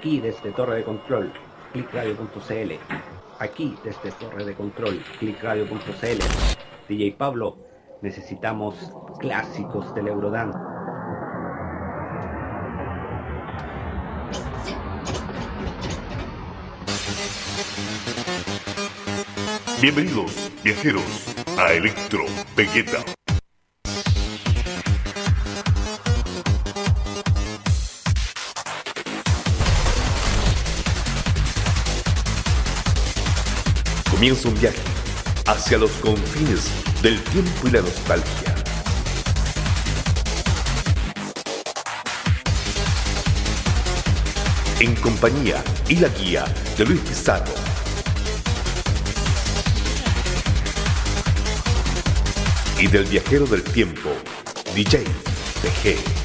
Aquí desde Torre de Control, clickradio.cl. Aquí desde Torre de Control, clickradio.cl. DJ Pablo, necesitamos clásicos del Eurodance. Bienvenidos, viajeros, a Electro Vegeta. Comienza un viaje hacia los confines del tiempo y la nostalgia. En compañía y la guía de Luis Pizarro. Y del viajero del tiempo, DJ PG.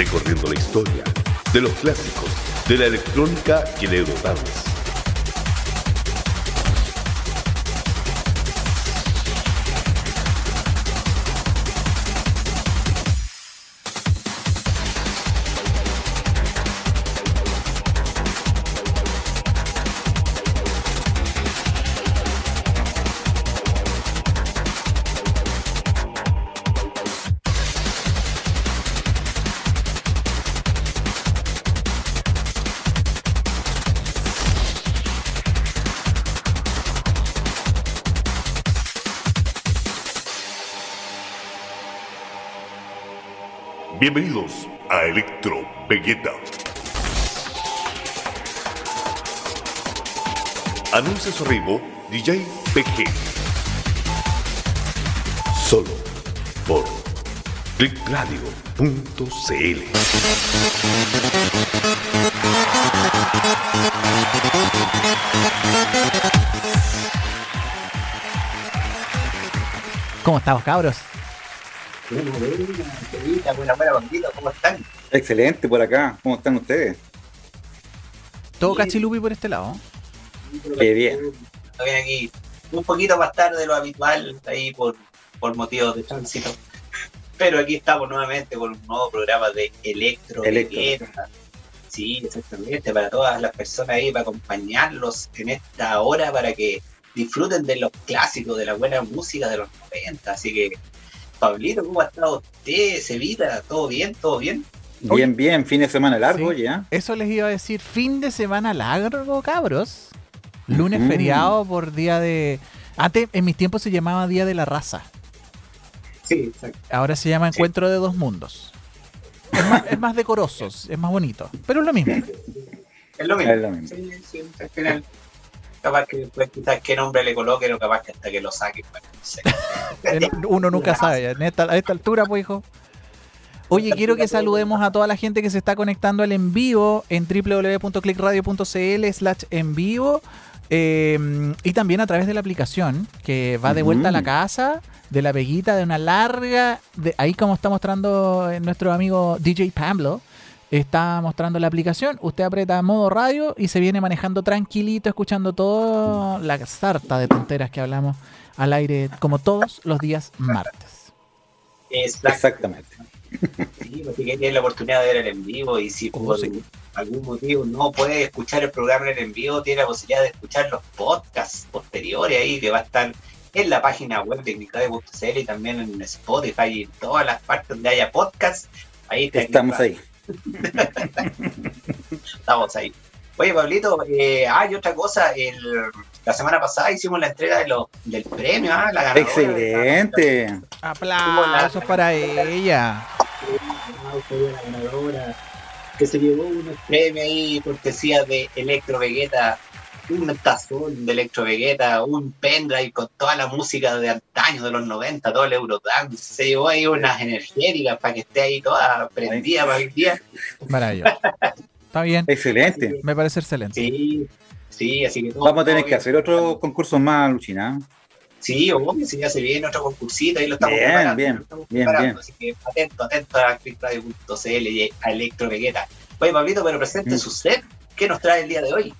Recorriendo la historia de los clásicos de la electrónica y el Eurodance. Bienvenidos a Electro Vegeta. Anuncia su arribo DJ PG. Solo por clickradio.cl. ¿Cómo estamos, cabros? Buena, buena, buena, buena, bandito, ¿cómo están? Excelente por acá. ¿Cómo están ustedes? Todo Bien. cachilupi por este lado. Qué bien. Estoy aquí un poquito más tarde de lo habitual, ahí por, por motivos de tránsito. Pero aquí estamos nuevamente con un nuevo programa de Electro. Electro. Sí, exactamente, para todas las personas ahí, para acompañarlos en esta hora, para que disfruten de los clásicos, de la buena música de los 90. Así que, Pablito, ¿cómo ha estado usted? ¿Sevita? ¿Todo bien? ¿Todo bien? Bien, bien. Fin de semana largo Sí. ya. Eso les iba a decir, fin de semana largo, cabros. Lunes Ujú. feriado por día de... Antes, en mis tiempos se llamaba Día de la Raza. Sí, exacto. Ahora se llama Sí. Encuentro de Dos Mundos. Es más, es más decoroso, es más bonito. Pero es lo mismo. Es lo mismo. Es lo mismo. Sí, sí, al final, capaz que después quizás qué nombre le coloquen o capaz que hasta que lo saquen, bueno, no sé. El- Uno nunca sabe. En esta, a esta altura, pues, hijo. Oye, quiero que saludemos a toda la gente que se está conectando al en vivo en www.clickradio.cl slash en vivo eh, y también a través de la aplicación que va de vuelta a la casa de la peguita de una larga, de, ahí como está mostrando eh, nuestro amigo DJ Pablo, está mostrando la aplicación, usted aprieta modo radio y se viene manejando tranquilito, escuchando toda la sarta de tonteras que hablamos al aire como todos los días martes. Exactamente. Sí, pues, si tiene la oportunidad de ver el en vivo y si Oh, por sí. algún motivo no puede escuchar el programa en el en vivo, tiene la posibilidad de escuchar los podcasts posteriores ahí que va a estar en la página web de Clickradio.cl y también en Spotify y en todas las partes donde haya podcasts. Ahí está Estamos ahí. Estamos ahí. Oye, Pablito, eh, ah, y otra cosa, el, la semana pasada hicimos la entrega de los, del premio, ah, la ganadora. Excelente. Aplausos para ella. la ganadora que se llevó unos premios ahí cortesía de Electro Vegeta, un tazón de Electro Vegeta, un pendrive con toda la música de antaño de los 90, todo el Eurodance, se llevó ahí unas energéticas para que esté ahí toda prendida para el día. Maravilloso. Está bien. Excelente. Me parece excelente. Sí, sí, así que todo- Vamos a tener todo que hacer otros concursos más, Luchina. Sí, obvio, si ya se viene otro concursito, ahí lo estamos Bien, preparando. bien, lo estamos bien, preparando, bien. Así que atento, atento a clickradio.cl y a Electro Vegeta. Oye, Pablito, pero presente Mm. su set. ¿Qué nos trae el día de hoy?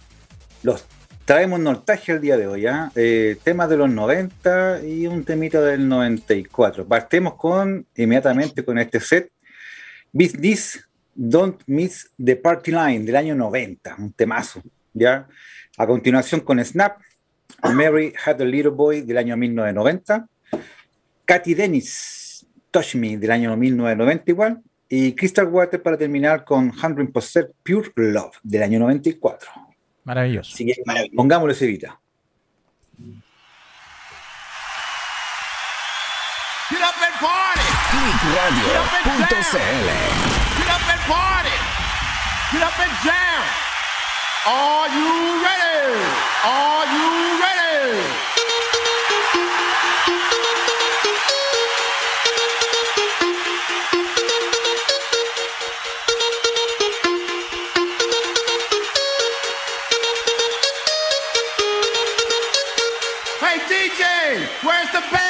Los Traemos nostalgia el día de hoy, ¿ah? ¿eh? temas de los 90 y un temita del 94. Partemos con, inmediatamente con este set, Business Don't Miss the Party Line del año 90, un temazo, ¿ya? A continuación con Snap, Mary Had a Little Boy del año 1990, Katy Dennis, Touch Me del año 1990 igual, y Crystal Water para terminar con 100% Pure Love del año 94. Maravilloso. Así que maravilloso. pongámosle Cevita. Get up and party. Clickradio.cl. Get up and party. Get up and jam. Are you ready? Are you ready? Where's the band?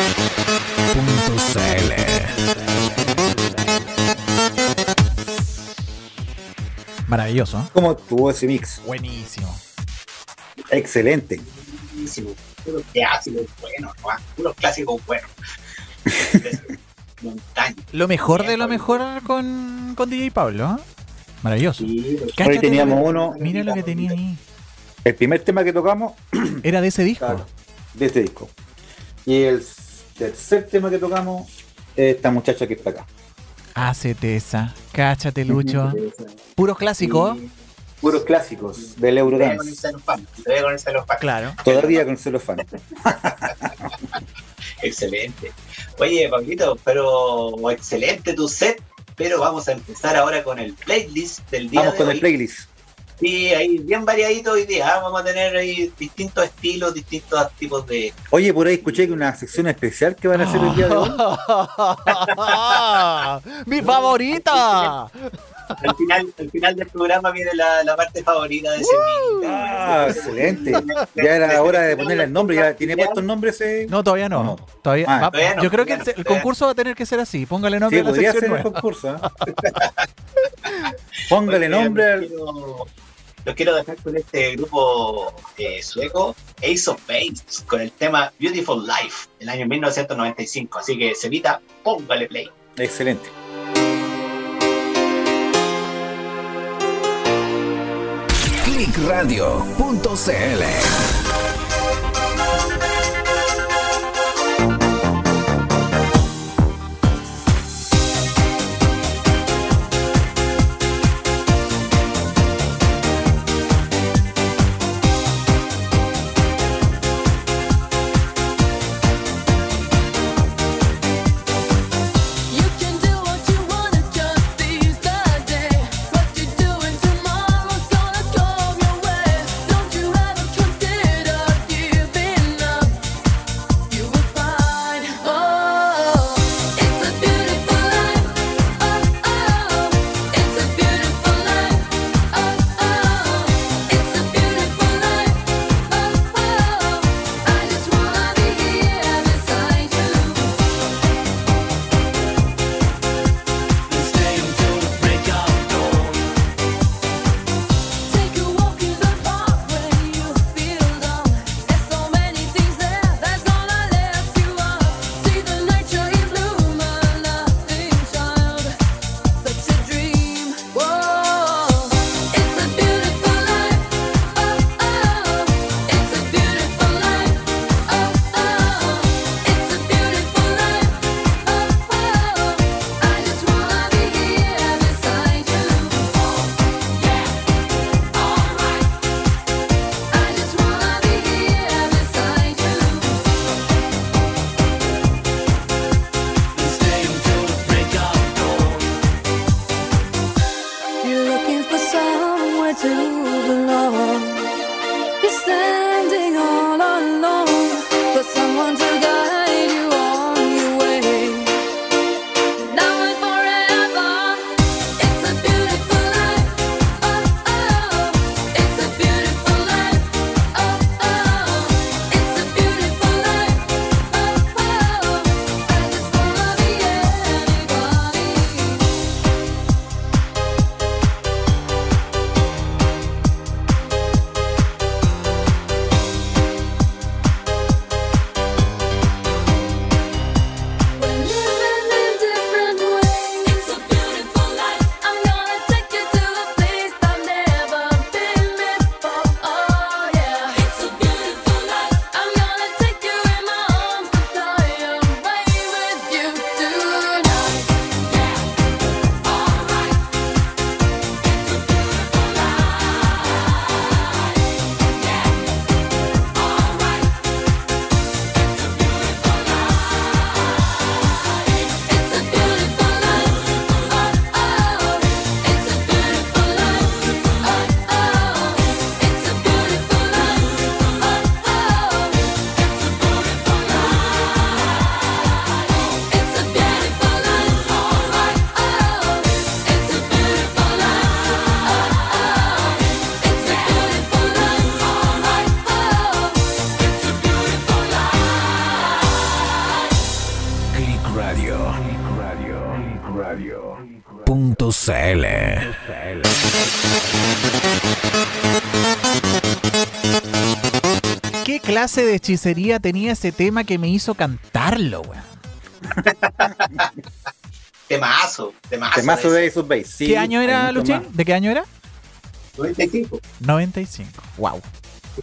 Maravilloso. ¿eh? ¿Cómo estuvo ese mix? Buenísimo. Excelente. Buenísimo. Puros clásicos buenos, ¿no? Puros clásicos buenos. Montaña. Lo mejor de lo mejor con, con DJ Pablo. ¿eh? Maravilloso. Sí, los- Hoy teníamos uno, Mira lo que tenía ahí. el primer tema que tocamos Era de ese disco. Claro. de este disco. Y el tercer tema que tocamos, esta muchacha que está acá. Hacete esa. Cáchate, Lucho. Puros clásicos. Sí. Puros clásicos del Todavía con el Eurodance. celofán. Todavía con el celofán. Claro. Todavía con celofán. Excelente. Oye, Pablito, pero excelente tu set. Pero vamos a empezar ahora con el playlist del día Vamos de con hoy. el playlist. Sí, ahí bien variadito hoy día. ¿ah? Vamos a tener ahí distintos estilos, distintos tipos de. Oye, por ahí escuché que una sección especial que van a hacer el día de hoy. ¡Mi favorita! Al final, al final del programa viene la, la parte favorita de ese. Ah, excelente. Ya era hora de ponerle el nombre. ¿Ya tiene puesto el nombre ese? No, todavía no. No. Todavía, Ah, va- todavía no, yo creo que el, concurso va a tener que ser así. Póngale nombre Sí, a la podría sección ser el concurso. ¿eh? Póngale nombre al. Los quiero dejar con este grupo eh, sueco, Ace of Base, con el tema Beautiful Life, del año 1995. Así que, Cevita, póngale play. Excelente. Clickradio.cl clase de hechicería tenía ese tema que me hizo cantarlo, weón? Temazo, temazo. Temazo de Ace of Base. sí, ¿Qué año era, Luchín? ¿De qué año era? 95. 95. Wow.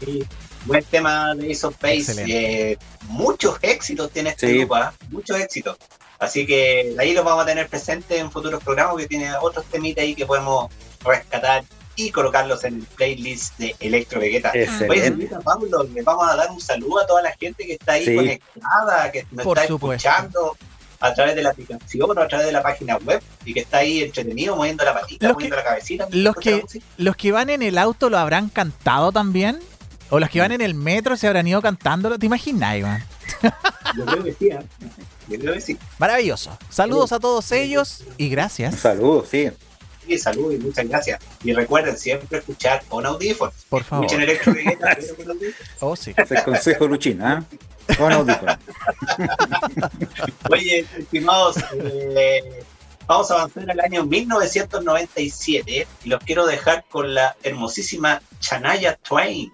Sí, buen tema de Ace of Base. Eh, muchos éxitos tiene este Sí. grupo, ¿ah? muchos éxitos. Así que ahí los vamos a tener presentes en futuros programas que tiene otros temitas ahí que podemos rescatar y colocarlos en el playlist de Electro Vegeta. Oye, Pablo, le vamos a dar un saludo a toda la gente que está ahí Sí. conectada, que nos Por está supuesto. escuchando a través de la aplicación o a través de la página web y que está ahí entretenido, moviendo la patita, Los moviendo que- la cabecita. los que-. ¿Los que van en el auto lo habrán cantado también? ¿O los que van en el metro se habrán ido cantándolo? ¿Te imaginas, Iván? Yo creo que sí, ¿ah? Yo creo que sí. Maravilloso. Saludos a todos ellos y gracias. saludo, sí. Sí, salud y muchas gracias. Y recuerden siempre escuchar con audífonos. Por favor. Escuchen Electro Vegeta, pero con audífonos. Oh, sí. Es el consejo Luchín, ¿ah? Con audífonos. Oye, estimados, eh, vamos a avanzar al año 1997 y los quiero dejar con la hermosísima Chanaya Twain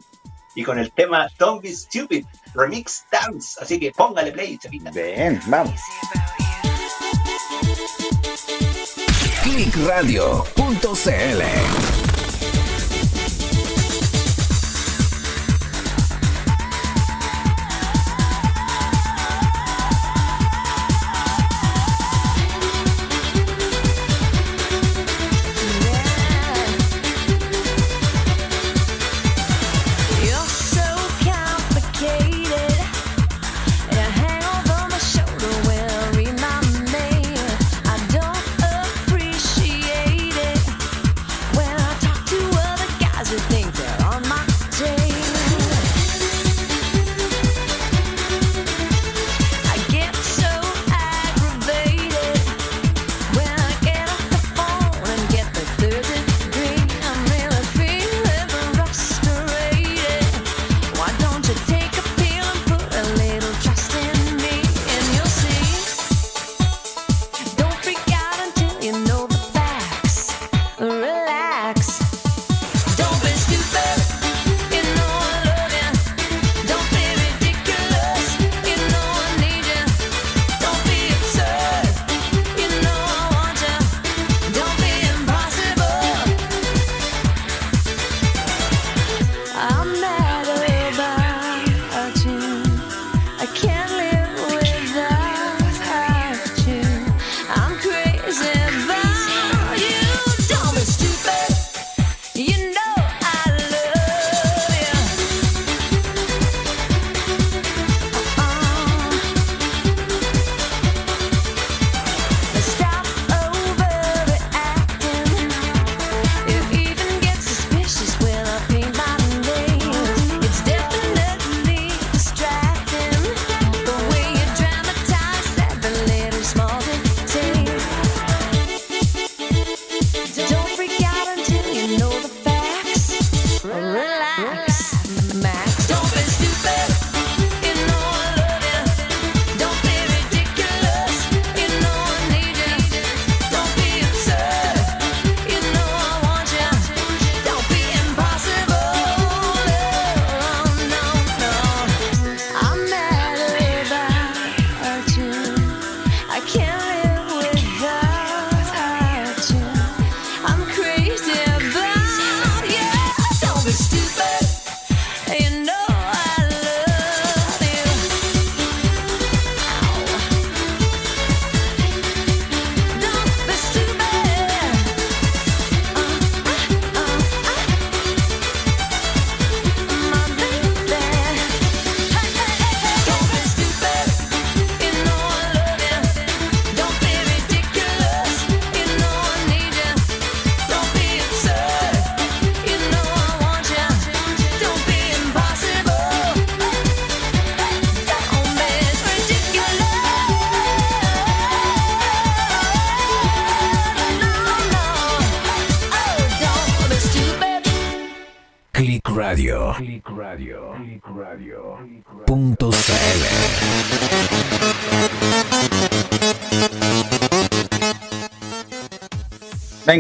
y con el tema Don't Be Stupid Remix Dance. Así que póngale play, chavita. Bien, vamos. Clickradio.cl.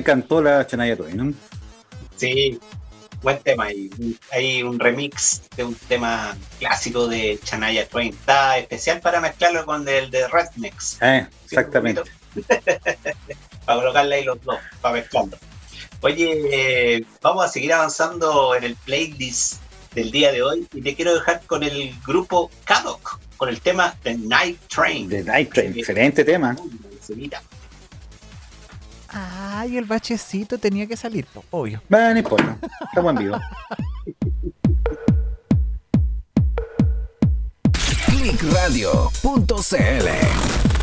encantó la Chanaya Twain, ¿no? Sí, buen tema. Y un- hay un remix de un tema clásico de Chanaya Twain. Está especial para mezclarlo con el de Rednex. Eh, exactamente. para colocarle ahí los dos, para mezclarlo. Oye, eh, vamos a seguir avanzando en el playlist del día de hoy y te quiero dejar con el grupo Kadok, con el tema The Night Train. The Night Train, excelente tema. Semita. Ay, el bachecito tenía que salir, po, obvio. Va, no importa. Estamos en vivo. Clickradio.cl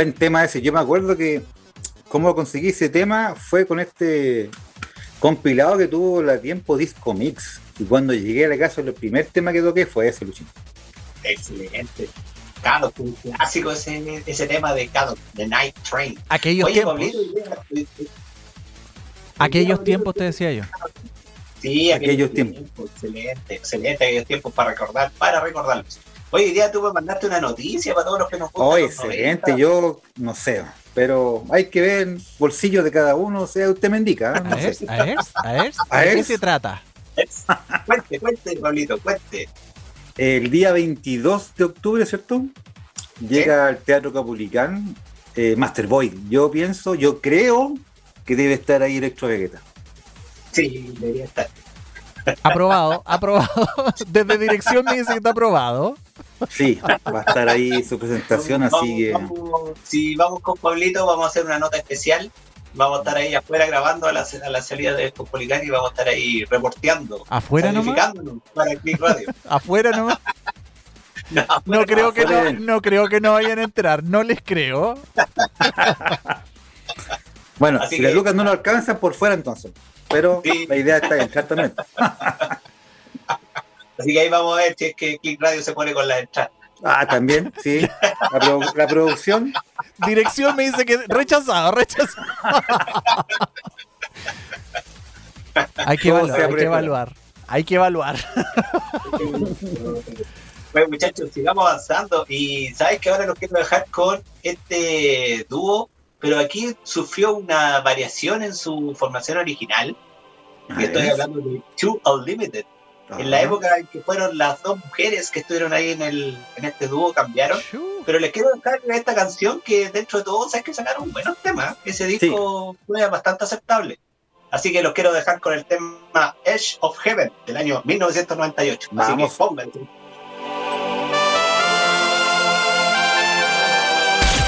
Buen tema ese. Yo me acuerdo que cómo conseguí ese tema fue con este compilado que tuvo la tiempo Disco Mix. Y cuando llegué a la casa, el primer tema que toqué fue ese, Luchín. Excelente. Kadok, un clásico ese, ese tema de Kadok, The Night Train. Aquellos Oye, tiempos. Pablito, Aquellos tiempos te decía yo. Sí, Aquellos aquellos tiempos. Excelente, excelente, aquellos tiempos para recordar, para recordarlos. Hoy día tú me mandaste una noticia para todos los que nos gustan Oh, excelente. 90. Yo no sé, pero hay que ver bolsillo de cada uno. O sea, usted me indica. ¿eh? A No ver, sé. a ver, a ver. A ¿De qué se trata? Cuente, cuente, Pablito, cuente. El día 22 de octubre, ¿cierto? Llega al Teatro Capulicán eh, Master Boy. Yo pienso, yo creo que debe estar ahí Electro Vegeta. Sí, debería estar. Aprobado, aprobado. Desde dirección me dice que está aprobado. Sí, va a estar ahí su presentación, Vamos- así que. vamos- si vamos con Pablito, vamos a hacer una nota especial. Vamos a estar ahí afuera grabando a la, a la salida de Copolicán y vamos a estar ahí reporteando. ¿Afuera nomás? Para Click Radio. Afuera nomás. No Afuera, creo que no, no creo que no vayan a entrar, no les creo. Bueno, Así si que- las lucas no lo alcanzan, por fuera entonces. Pero Sí. la idea está en entrar también. Así que ahí vamos a ver si es que Click Radio se pone con las entradas. Ah, también, sí. La, produ- la producción. Dirección me dice que rechazado, rechazado. hay que evaluar, hay que evaluar. Hay que evaluar. Bueno, muchachos, sigamos avanzando. Y sabes que ahora los quiero dejar con este dúo, pero aquí sufrió una variación en su formación original. Y estoy hablando de Two Unlimited. En la época en que fueron las dos mujeres que estuvieron ahí en, el, en este dúo, cambiaron. Pero les quiero dejar esta canción que dentro de todo, sabes que sacaron buenos temas. Ese disco fue bastante aceptable. Así que los quiero dejar con el tema Edge of Heaven del año 1998. Así Vamos. que pónganse.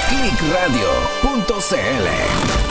clickradio.cl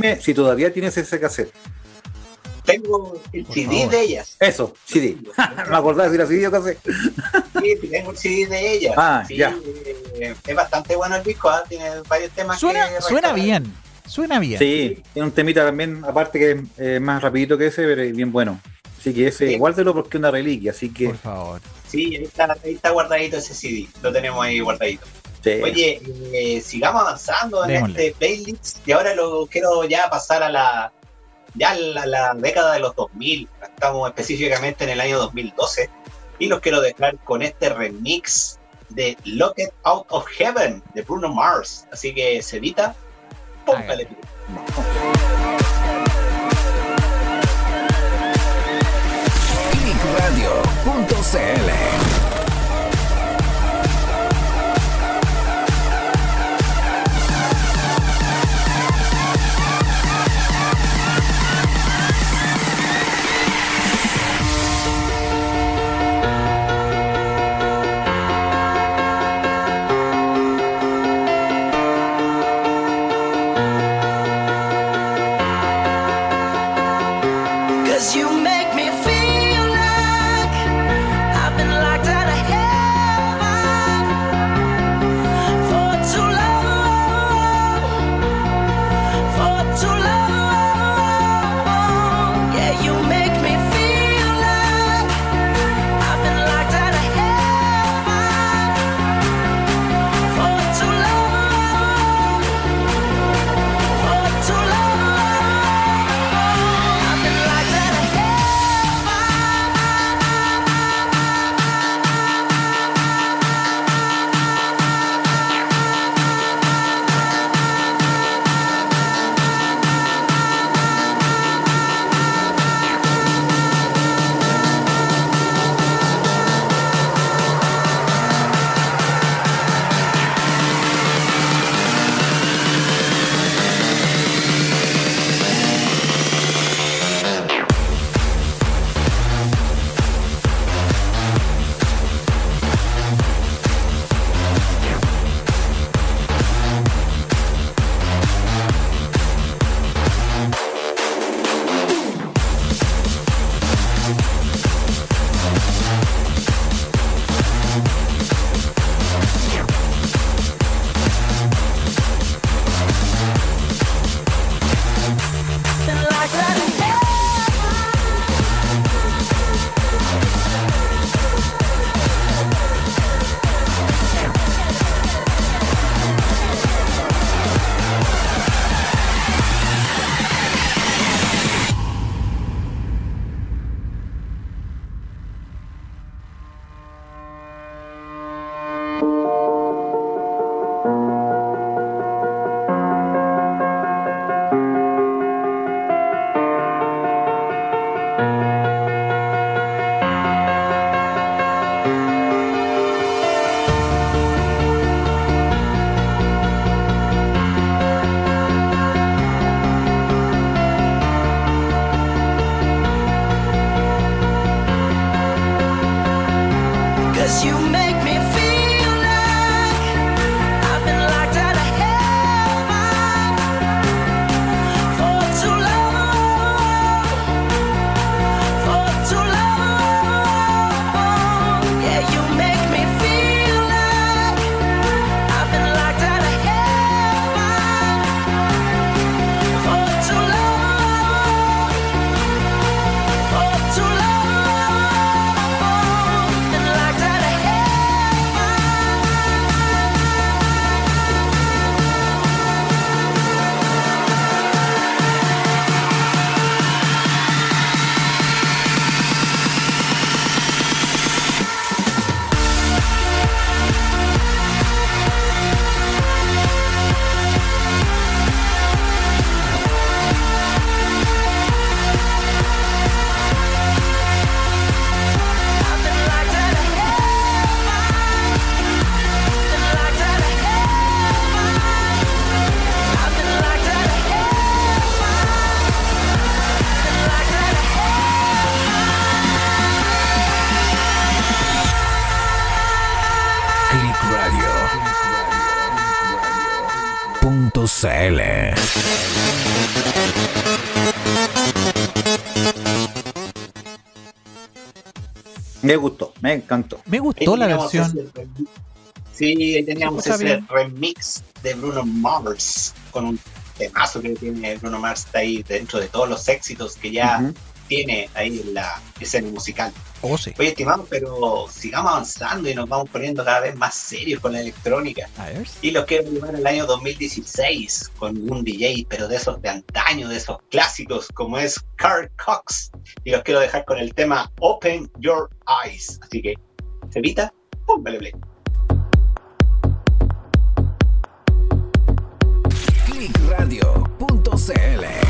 dime si todavía tienes ese cassette. Tengo el Por CD favor. de ellas. Eso, CD. Me acordaba de decir así, yo casi. Sí, tengo el CD de ellas. Ah, Sí, ya. eh, es bastante bueno el disco, ¿ah? tiene varios temas Suena, que suena bien. Suena bien. Sí, tiene un temita también, aparte que es eh, más rapidito que ese, pero es bien bueno. Así que ese, Sí. guárdelo porque es una reliquia, así que Por favor. Sí, ahí está, ahí está guardadito ese CD, lo tenemos ahí guardadito. Sí. Oye, eh, sigamos avanzando en Démosle. este playlist y ahora lo quiero ya pasar a la ya la, la década de los 2000, estamos específicamente en el año 2012 y los quiero dejar con este remix de Locked Out of Heaven de Bruno Mars, así que Cevita, póngale play. Me gustó, me encantó. Me gustó la versión. Sí, teníamos ese remix de Bruno Mars con un temazo que tiene Bruno Mars está ahí dentro de todos los éxitos que ya tiene ahí en la escena musical. Oh, sí. Oye, estimado, pero sigamos avanzando y nos vamos poniendo cada vez más serios con la electrónica. A ver. Y los quiero llevar al año 2016 con un DJ, pero de esos de antaño, de esos clásicos, como es Carl Cox. Y los quiero dejar con el tema Open Your Eyes. Así que, Cevita, póngale play. Clickradio.cl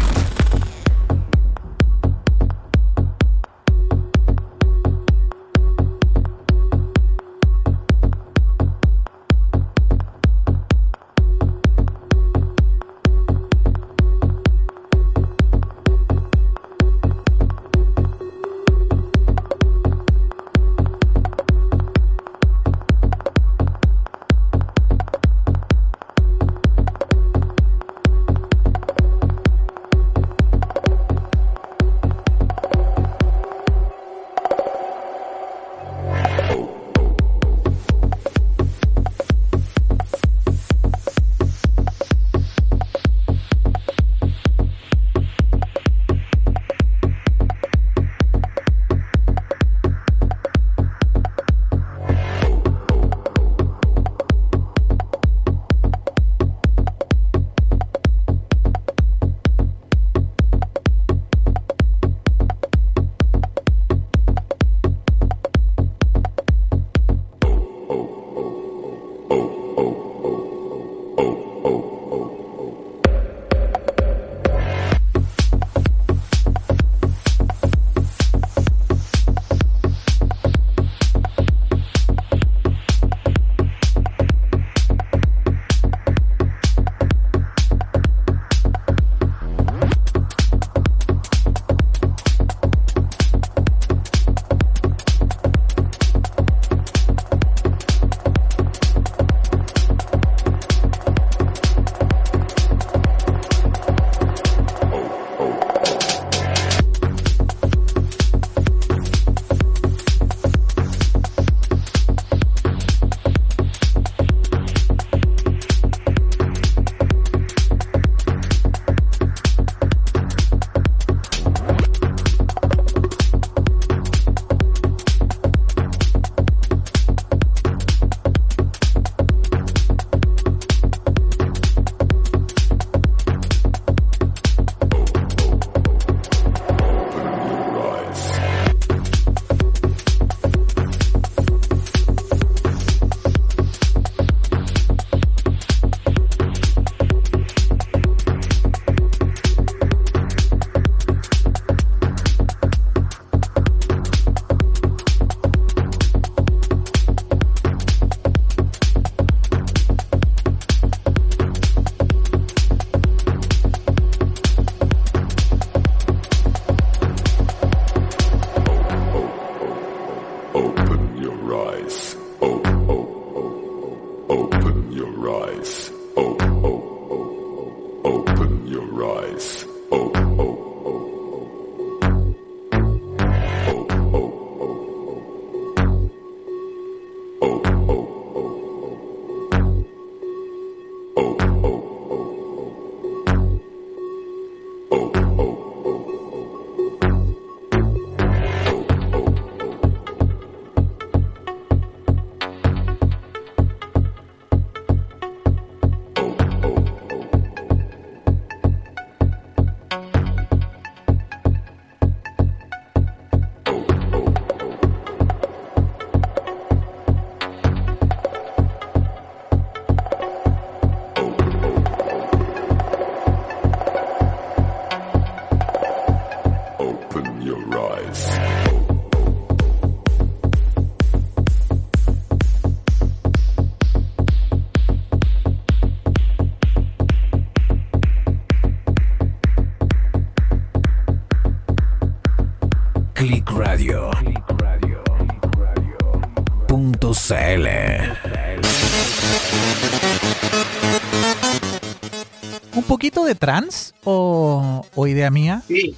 trans o, o idea mía? Sí,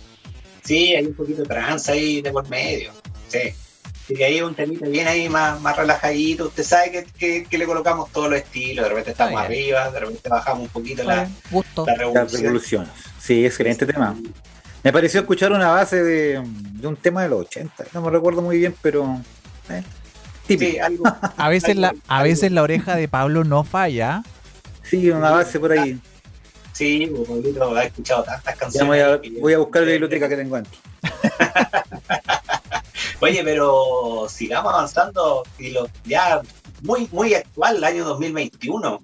sí, hay un poquito de trance ahí de por medio. Sí. Así que ahí es un temita bien ahí más, más relajadito. Usted sabe que, que- que le colocamos todos los estilos. De repente estamos arriba, de repente bajamos un poquito la, Gusto. la Las revolución. revoluciones. Sí, excelente tema. Me pareció escuchar una base de, de un tema de los 80. No me recuerdo muy bien, pero. eh, típico. Sí, algo. A veces, la, algo- a veces la oreja de Pablo no falla. Sí, una base por ahí. Sí, pues, Pablito ha escuchado tantas canciones. voy a, que- voy a buscar la biblioteca que tengo antes. Oye, pero sigamos avanzando y lo, ya muy, muy actual, el año 2021.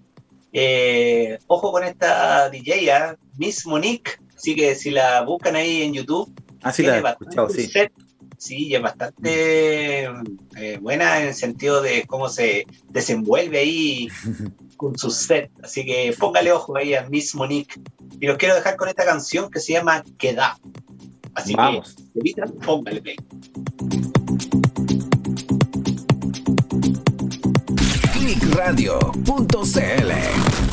Eh, ojo con esta DJ, ¿ah? Miss Monique. Así que si la buscan ahí en YouTube, Ah, sí, la tiene he escuchado, sí. set. Sí, y es bastante eh, buena en el sentido de cómo se desenvuelve ahí con su set. Así que póngale ojo ahí a Miss Monique. Y los quiero dejar con esta canción que se llama Queda. Así Vamos. que, evita, póngale play. Clickradio.cl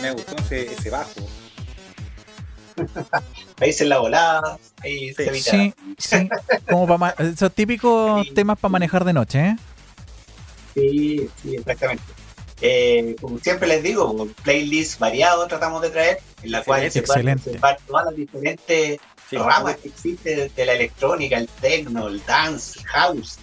Me gustó ese, ese bajo. Ahí se la volada, ahí se evita. Sí, sí. Como para esos típicos temas para manejar de noche, ¿eh? Sí, sí, exactamente. Eh, como siempre les digo, playlist variado tratamos de traer, en la cual se observar todas las diferentes Sí, ramas que existen de la electrónica, el techno, el dance, house,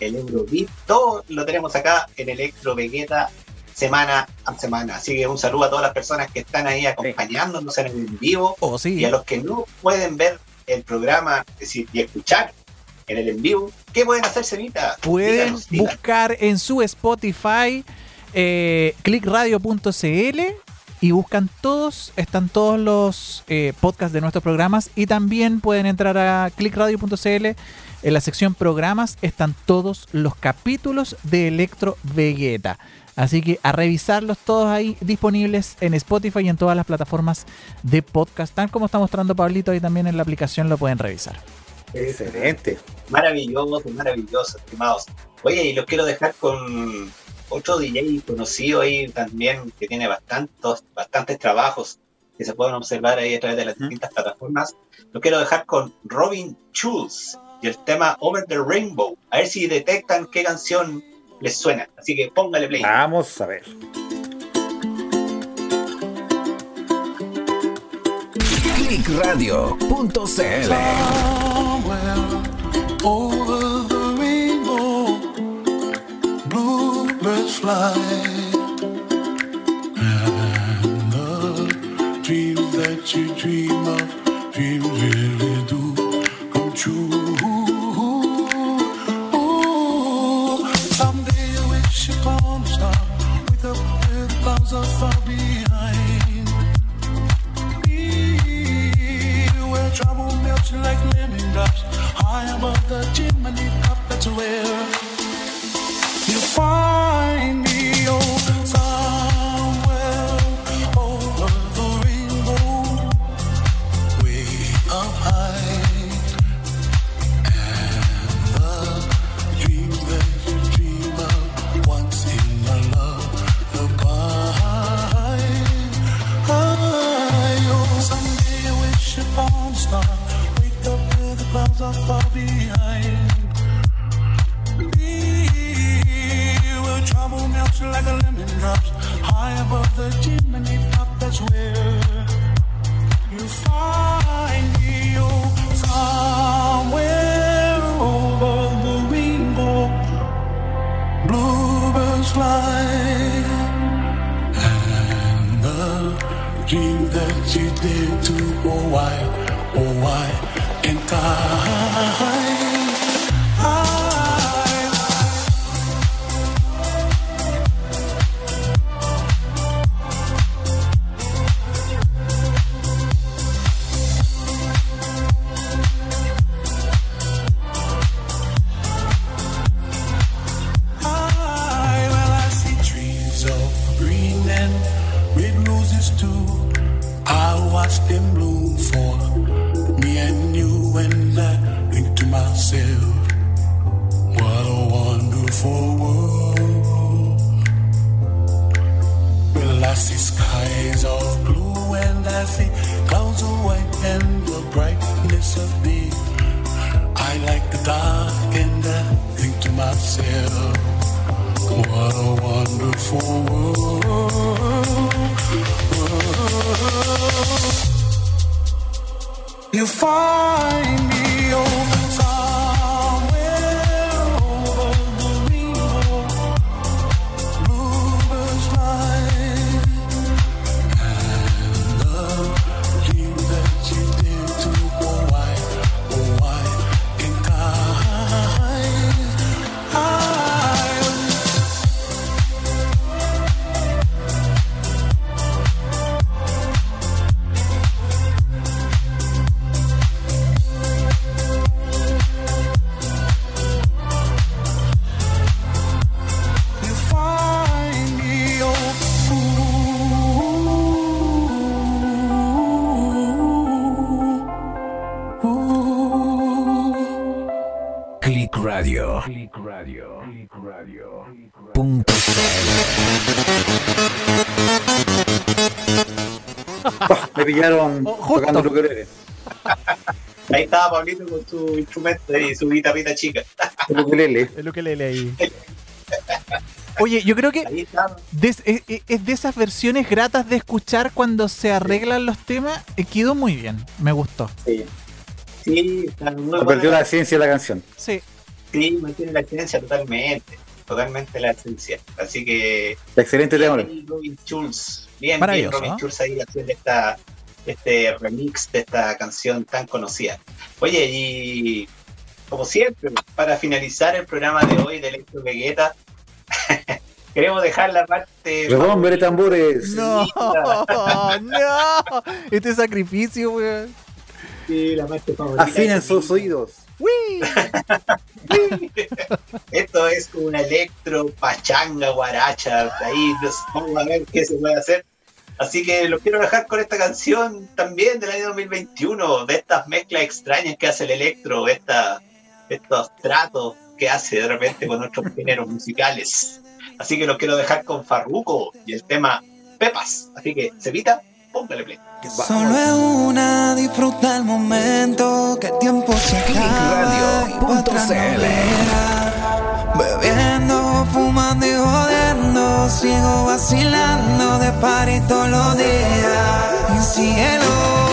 el eurobeat, todo lo tenemos acá en Electro Vegeta semana a semana. Así que un saludo a todas las personas que están ahí acompañándonos en el en vivo Oh, sí. y a los que no pueden ver el programa es decir, y escuchar en el en vivo, ¿qué pueden hacer, Semita? Pueden Díganos, díganos. buscar en su Spotify eh, clickradio.cl y buscan todos, están todos los eh, podcasts de nuestros programas y también pueden entrar a clickradio.cl. En la sección programas están todos los capítulos de Electro Vegeta. Así que a revisarlos todos ahí disponibles en Spotify y en todas las plataformas de podcast. Tal como está mostrando Pablito ahí también en la aplicación lo pueden revisar. Excelente. Maravilloso, maravilloso, estimados. Oye, y los quiero dejar con otro DJ conocido ahí también que tiene bastantes, bastantes trabajos que se pueden observar ahí a través de las distintas plataformas. Lo quiero dejar con Robin Schulz y el tema Over the Rainbow. A ver si detectan qué canción les suena. Así que póngale play. Vamos a ver. Clickradio.cl and the dreams that you dream of, dreams really do come true. Someday wish with clouds far behind. Where trouble melts like lemon drops high above the chimney top. That's where find me oh, pillaron Oh, justo. tocando el ukelele. Ahí estaba Pablito con su instrumento y su guitarrita chica. El ukelele. Es lo que le ahí. Oye, yo creo que es, de esas versiones gratas de escuchar cuando se arreglan los temas. eh, quedó muy bien. Me gustó. Sí, sí perdió la esencia de la canción. Sí. Sí, mantiene la esencia totalmente. Totalmente la esencia. Así que. Excelente tema. Robin Schulz. Bien, bien, Robin ¿no? Schulz ahí haciendo esta, este remix de esta canción tan conocida. Oye, y como siempre, para finalizar el programa de hoy de Electro Vegeta, queremos dejar la parte. Redombere tambores. No, no. Este sacrificio, weón. Sí, la parte favorita. Afinen sus oídos. Uy. Esto es como una electro, pachanga, guaracha. Ahí nos vamos a ver qué se puede hacer. Así que los quiero dejar con esta canción también del año 2021, de estas mezclas extrañas que hace el electro, esta, estos tratos que hace de repente con otros géneros musicales. Así que los quiero dejar con Farruko y el tema Pepas. Así que, Cepita, póngale play. Solo es una, disfruta el momento, que el tiempo se acaba y atrás no. Bebiendo, sigo vacilando de party todos los días. Y cielo.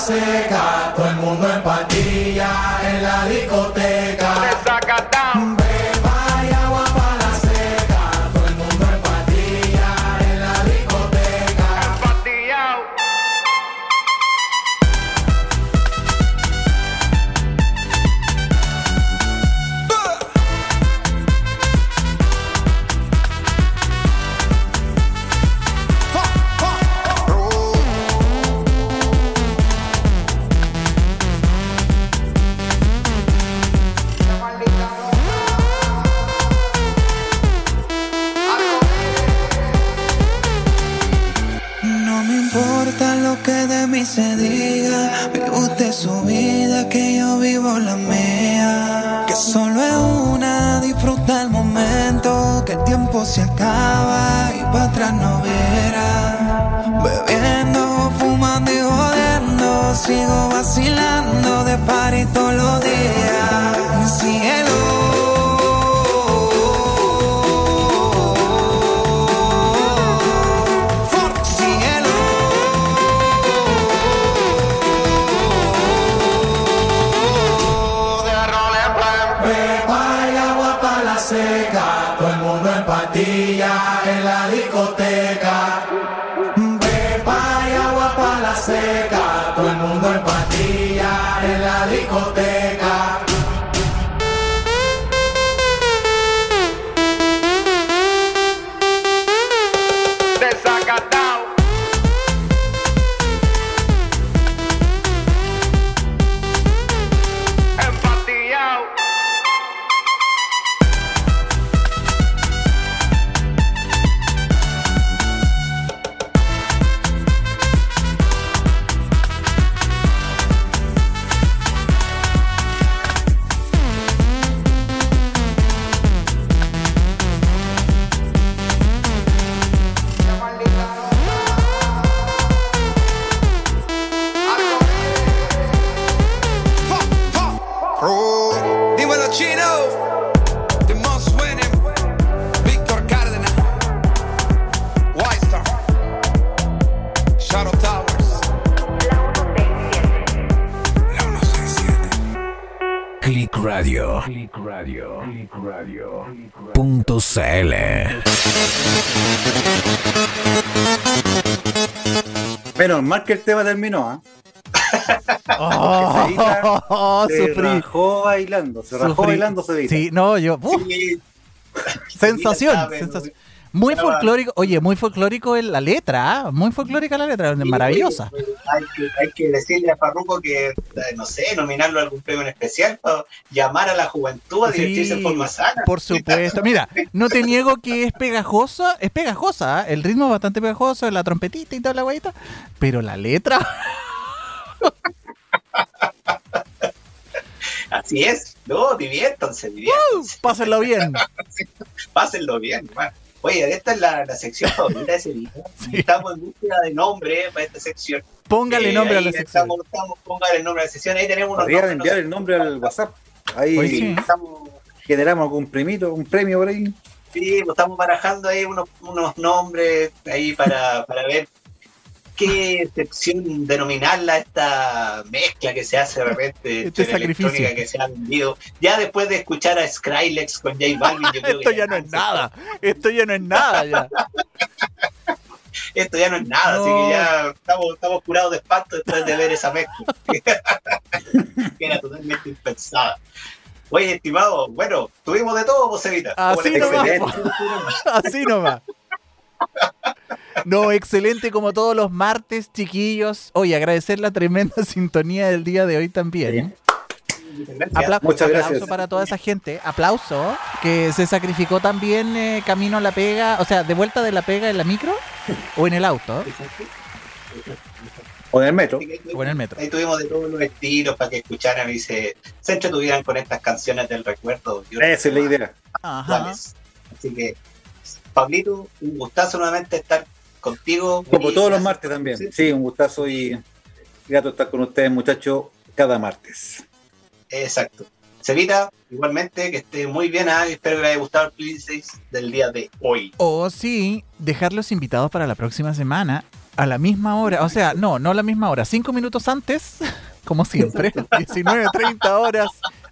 Seca, todo el mundo en en la discoteca. CL. Menos mal que el tema terminó, ¿ah? Oh, Porque se sufrí. rajó bailando, se rajó Sufrí. bailando Cevita. Sí, no, yo. uf, sensación. sensación. Muy folclórico, oye, muy folclórico en la letra, ¿ah? muy folclórica la letra, maravillosa. Oye, Hay que, hay que decirle a Farruko que, eh, no sé, nominarlo a algún premio en especial llamar a la juventud a Sí, divertirse en forma sana. Por supuesto. Mira, no te niego que es pegajosa, es pegajosa, ¿ah? el ritmo es bastante pegajoso, la trompetita y toda la guayita, pero la letra, Así es, no, diviértanse, diviértanse. pásenlo bien. Pásenlo bien, hermano. Oye, esta es la, la sección favorita de ese video. Estamos en búsqueda de nombre para esta sección. Póngale Eh, nombre a la sección. Estamos, estamos, póngale el nombre a la sección. Ahí tenemos unos Podrían nombres, enviar no el nombre al WhatsApp. Ahí Hoy sí. Estamos, generamos algún premito, un premio por ahí. sí, pues estamos barajando ahí unos, unos nombres ahí para, para ver qué sección denominarla esta mezcla que se hace de repente Este electrónica que se ha vendido. Ya después de escuchar a Skrillex con J Balvin, yo creo Esto que ya no es nada, esto ya no es nada ya. esto ya no es nada, así que ya estamos, estamos curados de espanto después de ver esa mezcla. que era totalmente impensada. Oye, estimado, bueno, tuvimos de todo, Josevita. Así nomás, así nomás. No, excelente como todos los martes, chiquillos. Oye, agradecer la tremenda sintonía del día de hoy también. Apla- Muchas aplauso gracias. para toda esa gente. Aplauso que se sacrificó también eh, camino a la pega, o sea, de vuelta de la pega en la micro o en el auto O en el metro. o en el metro. Ahí tuvimos de todos los estilos para que escucharan y se, se entretuvieran con estas canciones del recuerdo. Esa es la idea. Ajá. Así que, Pablito, un gustazo nuevamente estar contigo. Como Y todos los martes también. Sí, un gustazo y grato estar con ustedes, muchachos, cada martes. Exacto. Cevita, igualmente, que esté muy bien. ah, espero que le haya gustado el playlist del día de hoy. O sí, dejarlos invitados para la próxima semana a la misma hora. O sea, no, no a la misma hora, cinco minutos antes, como siempre, 19.30 horas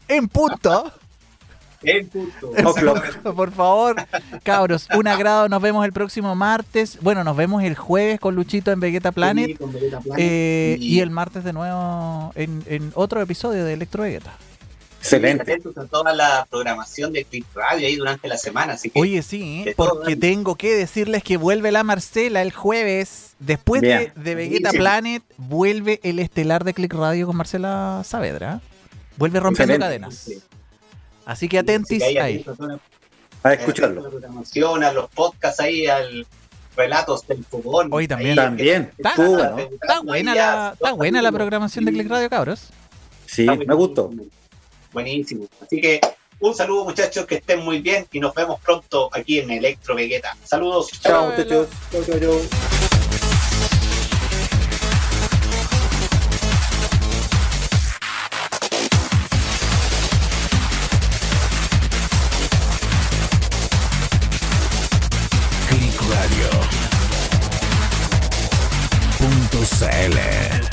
en punto. Punto. Por favor, cabros, un agrado. Nos vemos el próximo martes. Bueno, nos vemos el jueves con Luchito en Vegeta Planet. Sí, con Vegeta Planet. Eh, Y- y el martes de nuevo en, en otro episodio de Electro Vegeta. Excelente. Atentos a toda la programación de Click Radio ahí durante la semana. Así que Oye, sí, todo, porque ¿eh? tengo que decirles que vuelve la Marcela el jueves. Después de, Bien. de Vegeta. Planet, vuelve el estelar de Click Radio con Marcela Saavedra. Vuelve rompiendo Excelente. cadenas. Así que atentis que ahí. atentos a escucharlo. a los podcasts ahí, al relatos del fogón. Hoy también. Ahí, También. Está- Estuvo está- bueno. Está buena la, está buena la programación de Click Radio, cabros. Sí, me gustó. buenísimo. Buenísimo. Así que un saludo muchachos, que estén muy bien y nos vemos pronto aquí en Electro Vegeta. Saludos. Chao, muchachos. Chao, chao, CL.